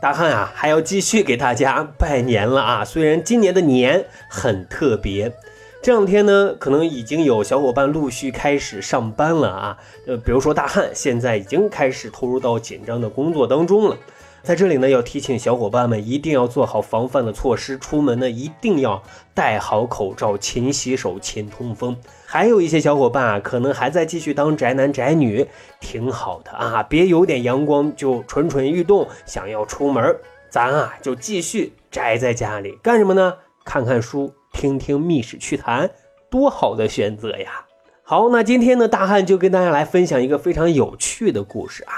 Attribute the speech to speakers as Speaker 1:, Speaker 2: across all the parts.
Speaker 1: 大汉啊还要继续给大家拜年了啊！虽然今年的年很特别，这两天呢，可能已经有小伙伴陆续开始上班了啊。呃，比如说大汉现在已经开始投入到紧张的工作当中了。在这里呢，要提醒小伙伴们一定要做好防范的措施，出门呢一定要戴好口罩，勤洗手，勤通风。还有一些小伙伴啊，可能还在继续当宅男宅女，挺好的啊，别有点阳光就蠢蠢欲动，想要出门，咱啊就继续宅在家里干什么呢？看看书，听听密室趣谈，多好的选择呀！好，那今天呢，大汉就跟大家来分享一个非常有趣的故事啊。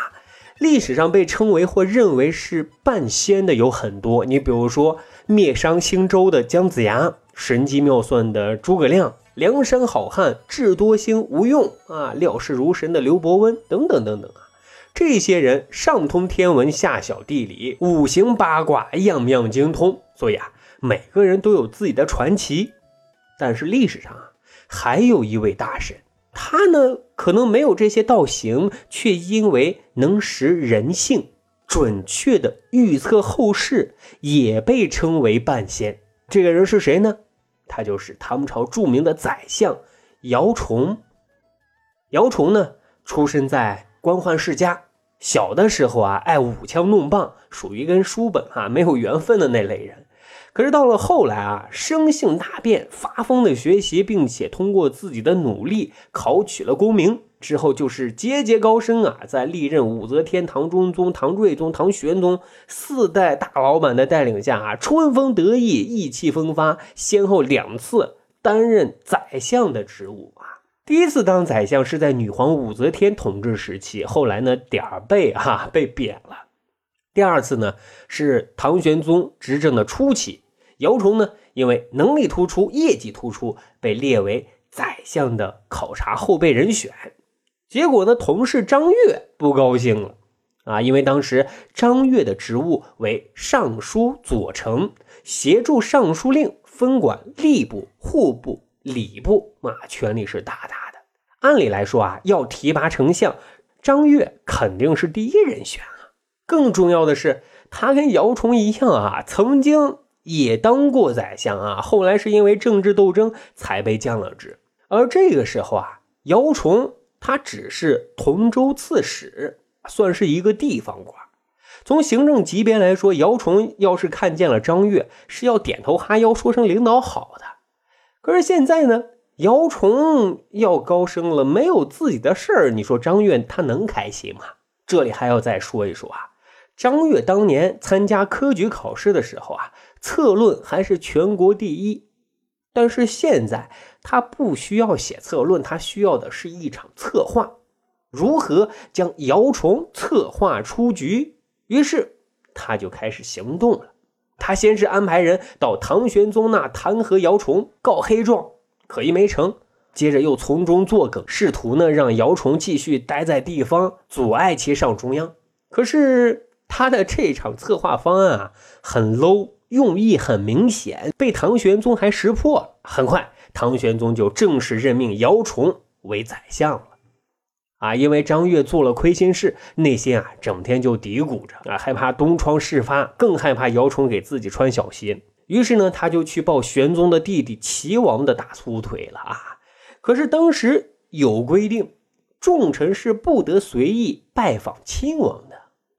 Speaker 1: 历史上被称为或认为是半仙的有很多，你比如说灭商兴周的姜子牙，神机妙算的诸葛亮，梁山好汉智多星吴用啊，料事如神的刘伯温等等等等啊，这些人上通天文，下晓地理，五行八卦样样精通，所以啊，每个人都有自己的传奇。但是历史上啊，还有一位大神。他呢，可能没有这些道行，却因为能识人性，准确的预测后事，也被称为半仙。这个人是谁呢？他就是唐朝著名的宰相姚崇。姚崇呢，出生在官宦世家，小的时候啊，爱舞枪弄棒，属于跟书本啊没有缘分的那类人。可是到了后来啊，生性大变，发疯的学习，并且通过自己的努力考取了功名。之后就是节节高升啊，在历任武则天、唐中宗、唐睿宗、唐玄宗四代大老板的带领下啊，春风得意，意气风发，先后两次担任宰相的职务啊。第一次当宰相是在女皇武则天统治时期，后来呢点儿背哈被贬了。第二次呢是唐玄宗执政的初期，姚崇呢因为能力突出、业绩突出，被列为宰相的考察后备人选。结果呢，同事张悦不高兴了啊，因为当时张悦的职务为尚书左丞，协助尚书令分管吏部、户部、礼部，啊，权力是大大的。按理来说啊，要提拔丞相，张悦肯定是第一人选。更重要的是，他跟姚崇一样啊，曾经也当过宰相啊，后来是因为政治斗争才被降了职。而这个时候啊，姚崇他只是同州刺史，算是一个地方官。从行政级别来说，姚崇要是看见了张悦，是要点头哈腰说声领导好的。可是现在呢，姚崇要高升了，没有自己的事儿，你说张悦他能开心吗？这里还要再说一说啊。张悦当年参加科举考试的时候啊，策论还是全国第一。但是现在他不需要写策论，他需要的是一场策划，如何将姚崇策划出局？于是他就开始行动了。他先是安排人到唐玄宗那弹劾姚崇，告黑状，可一没成。接着又从中作梗，试图呢让姚崇继续待在地方，阻碍其上中央。可是。他的这场策划方案啊，很 low，用意很明显，被唐玄宗还识破了。很快，唐玄宗就正式任命姚崇为宰相了。啊，因为张悦做了亏心事，内心啊整天就嘀咕着啊，害怕东窗事发，更害怕姚崇给自己穿小鞋。于是呢，他就去抱玄宗的弟弟齐王的大粗腿了啊。可是当时有规定，重臣是不得随意拜访亲王的。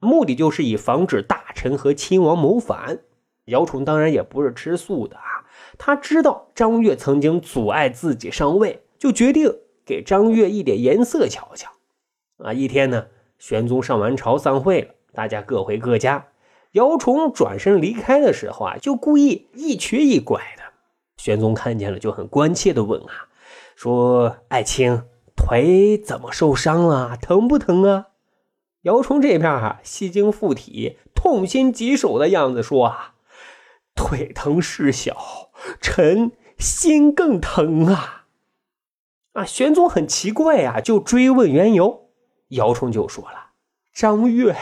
Speaker 1: 目的就是以防止大臣和亲王谋反。姚崇当然也不是吃素的啊，他知道张悦曾经阻碍自己上位，就决定给张悦一点颜色瞧瞧。啊，一天呢，玄宗上完朝散会了，大家各回各家。姚崇转身离开的时候啊，就故意一瘸一拐的。玄宗看见了，就很关切的问啊，说：“爱卿，腿怎么受伤了？疼不疼啊？”姚崇这边啊，吸睛附体，痛心疾首的样子说：“啊，腿疼事小，臣心更疼啊！啊，玄宗很奇怪啊，就追问缘由。姚崇就说了：“张悦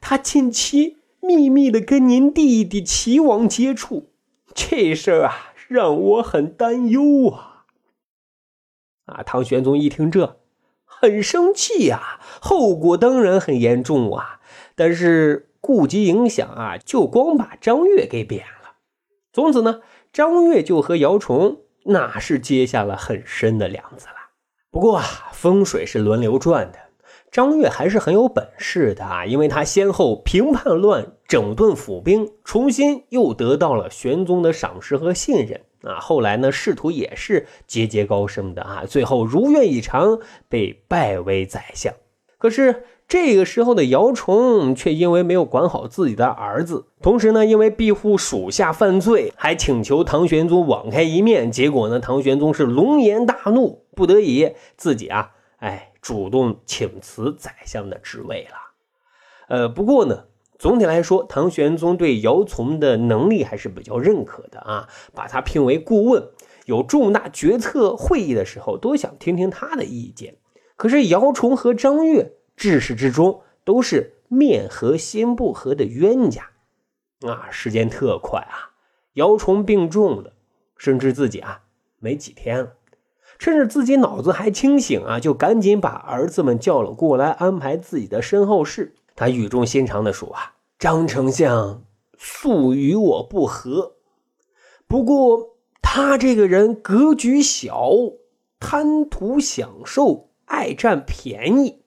Speaker 1: 他近期秘密的跟您弟弟齐王接触，这事儿啊，让我很担忧啊！”啊，唐玄宗一听这，很生气呀，后果当然很严重啊，但是顾及影响啊，就光把张悦给贬了。从此呢，张悦就和姚崇那是结下了很深的梁子了。不过啊，风水是轮流转的，张悦还是很有本事的啊，因为他先后平叛乱、整顿府兵，重新又得到了玄宗的赏识和信任啊。后来呢，仕途也是节节高升的啊，最后如愿以偿被拜为宰相。可是。这个时候的姚崇却因为没有管好自己的儿子，同时呢，因为庇护属下犯罪，还请求唐玄宗网开一面。结果呢，唐玄宗是龙颜大怒，不得已自己啊，哎，主动请辞宰相的职位了。呃，不过呢，总体来说，唐玄宗对姚崇的能力还是比较认可的啊，把他聘为顾问，有重大决策会议的时候，都想听听他的意见。可是姚崇和张悦。至始至终都是面和心不和的冤家，啊，时间特快啊！姚崇病重了，甚至自己啊没几天了，趁着自己脑子还清醒啊，就赶紧把儿子们叫了过来，安排自己的身后事。他语重心长地说：“啊，张丞相素与我不和，不过他这个人格局小，贪图享受，爱占便宜。”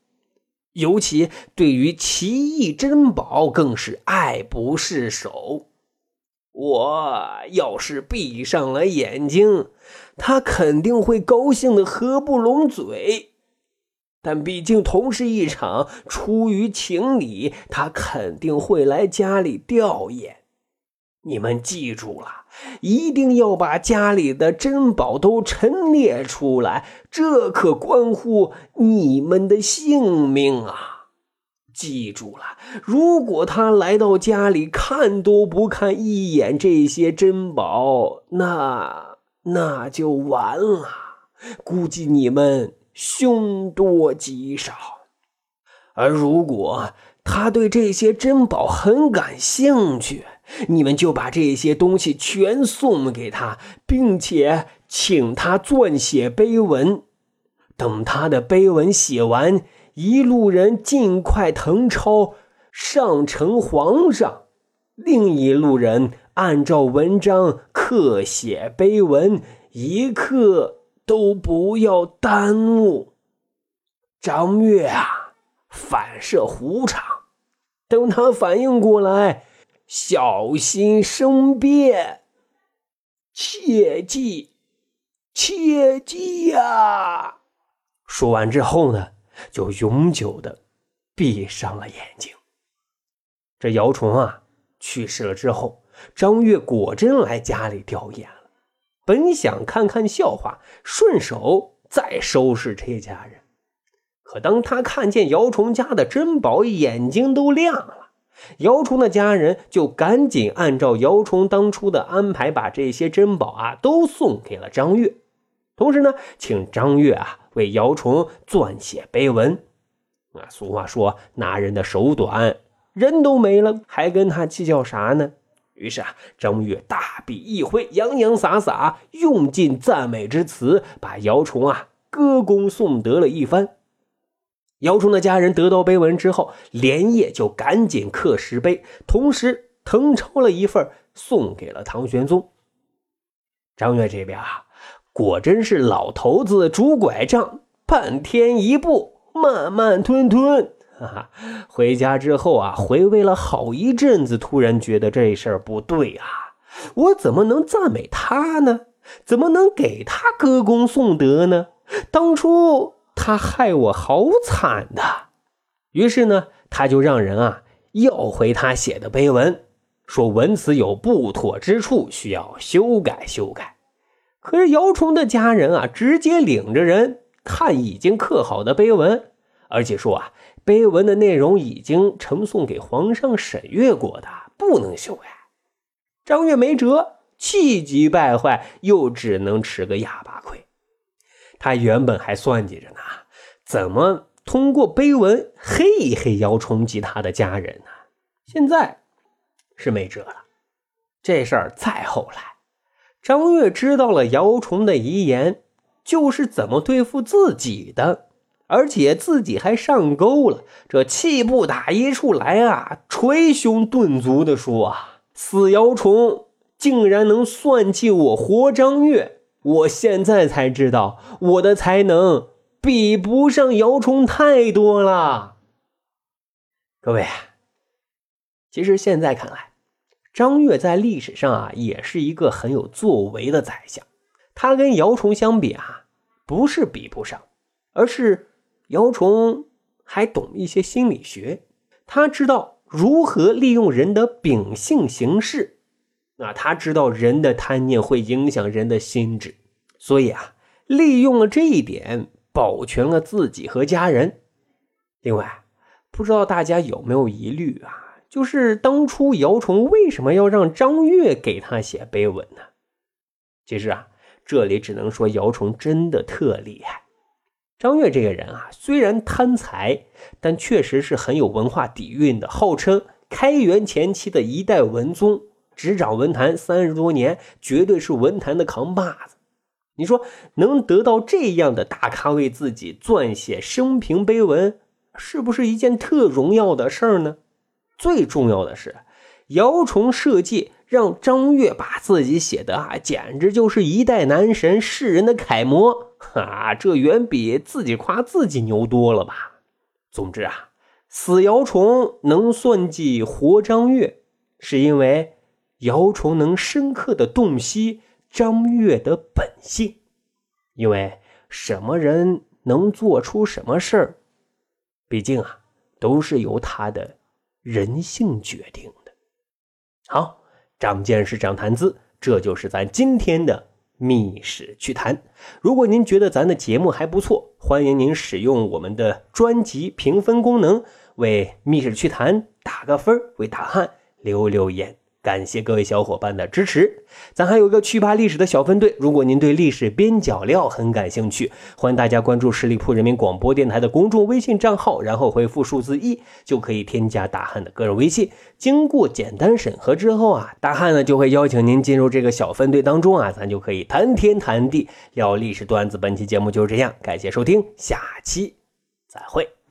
Speaker 1: 尤其对于奇异珍宝，更是爱不释手。我要是闭上了眼睛，他肯定会高兴的合不拢嘴。但毕竟同事一场，出于情理，他肯定会来家里吊唁。你们记住了，一定要把家里的珍宝都陈列出来，这可关乎你们的性命啊！记住了，如果他来到家里看都不看一眼这些珍宝，那那就完了，估计你们凶多吉少。而如果他对这些珍宝很感兴趣，你们就把这些东西全送给他，并且请他撰写碑文。等他的碑文写完，一路人尽快誊抄上呈皇上，另一路人按照文章刻写碑文，一刻都不要耽误。张悦啊，反射弧长，等他反应过来。小心生变，切记，切记呀！说完之后呢，就永久的闭上了眼睛。这姚崇啊去世了之后，张悦果真来家里吊唁。本想看看笑话，顺手再收拾这家人，可当他看见姚崇家的珍宝，眼睛都亮了。姚崇的家人就赶紧按照姚崇当初的安排，把这些珍宝啊都送给了张悦，同时呢，请张悦啊为姚崇撰写碑文。啊，俗话说拿人的手短，人都没了，还跟他计较啥呢？于是啊，张悦大笔一挥，洋洋洒洒，用尽赞美之词，把姚崇啊歌功颂德了一番。姚崇的家人得到碑文之后，连夜就赶紧刻石碑，同时誊抄了一份送给了唐玄宗。张悦这边啊，果真是老头子拄拐杖，半天一步，慢慢吞吞。哈哈，回家之后啊，回味了好一阵子，突然觉得这事儿不对啊！我怎么能赞美他呢？怎么能给他歌功颂德呢？当初。他害我好惨的，于是呢，他就让人啊要回他写的碑文，说文辞有不妥之处，需要修改修改。可是姚崇的家人啊，直接领着人看已经刻好的碑文，而且说啊，碑文的内容已经呈送给皇上审阅过的，不能修改。张悦没辙，气急败坏，又只能吃个哑巴亏。他原本还算计着呢，怎么通过碑文黑一黑姚崇及他的家人呢？现在是没辙了。这事儿再后来，张悦知道了姚崇的遗言，就是怎么对付自己的，而且自己还上钩了。这气不打一处来啊，捶胸顿足的说啊：“死姚崇竟然能算计我活张悦，我现在才知道我的才能比不上姚崇太多了。”各位，其实现在看来。张悦在历史上啊，也是一个很有作为的宰相。他跟姚崇相比啊，不是比不上，而是姚崇还懂一些心理学，他知道如何利用人的秉性行事。那他知道人的贪念会影响人的心智，所以啊，利用了这一点，保全了自己和家人。另外，不知道大家有没有疑虑啊？就是当初姚崇为什么要让张悦给他写碑文呢？其实啊，这里只能说姚崇真的特厉害。张悦这个人啊，虽然贪财，但确实是很有文化底蕴的，号称开元前期的一代文宗，执掌文坛三十多年，绝对是文坛的扛把子。你说能得到这样的大咖为自己撰写生平碑文，是不是一件特荣耀的事儿呢？最重要的是，姚崇设计让张悦把自己写的啊，简直就是一代男神，世人的楷模啊！这远比自己夸自己牛多了吧？总之啊，死姚崇能算计活张悦，是因为姚崇能深刻的洞悉张悦的本性。因为什么人能做出什么事儿，毕竟啊，都是由他的。人性决定。好，长见识，长谈资，这就是咱今天的密室趣谈。如果您觉得咱的节目还不错，欢迎您使用我们的专辑评分功能，为密室趣谈打个分为大汉留留言。感谢各位小伙伴的支持，咱还有个趣扒历史的小分队。如果您对历史边角料很感兴趣，欢迎大家关注十里铺人民广播电台的公众微信账号，然后回复数字一，就可以添加大汉的个人微信。经过简单审核之后啊，大汉呢就会邀请您进入这个小分队当中啊，咱就可以谈天谈地聊历史段子。本期节目就是这样，感谢收听，下期再会。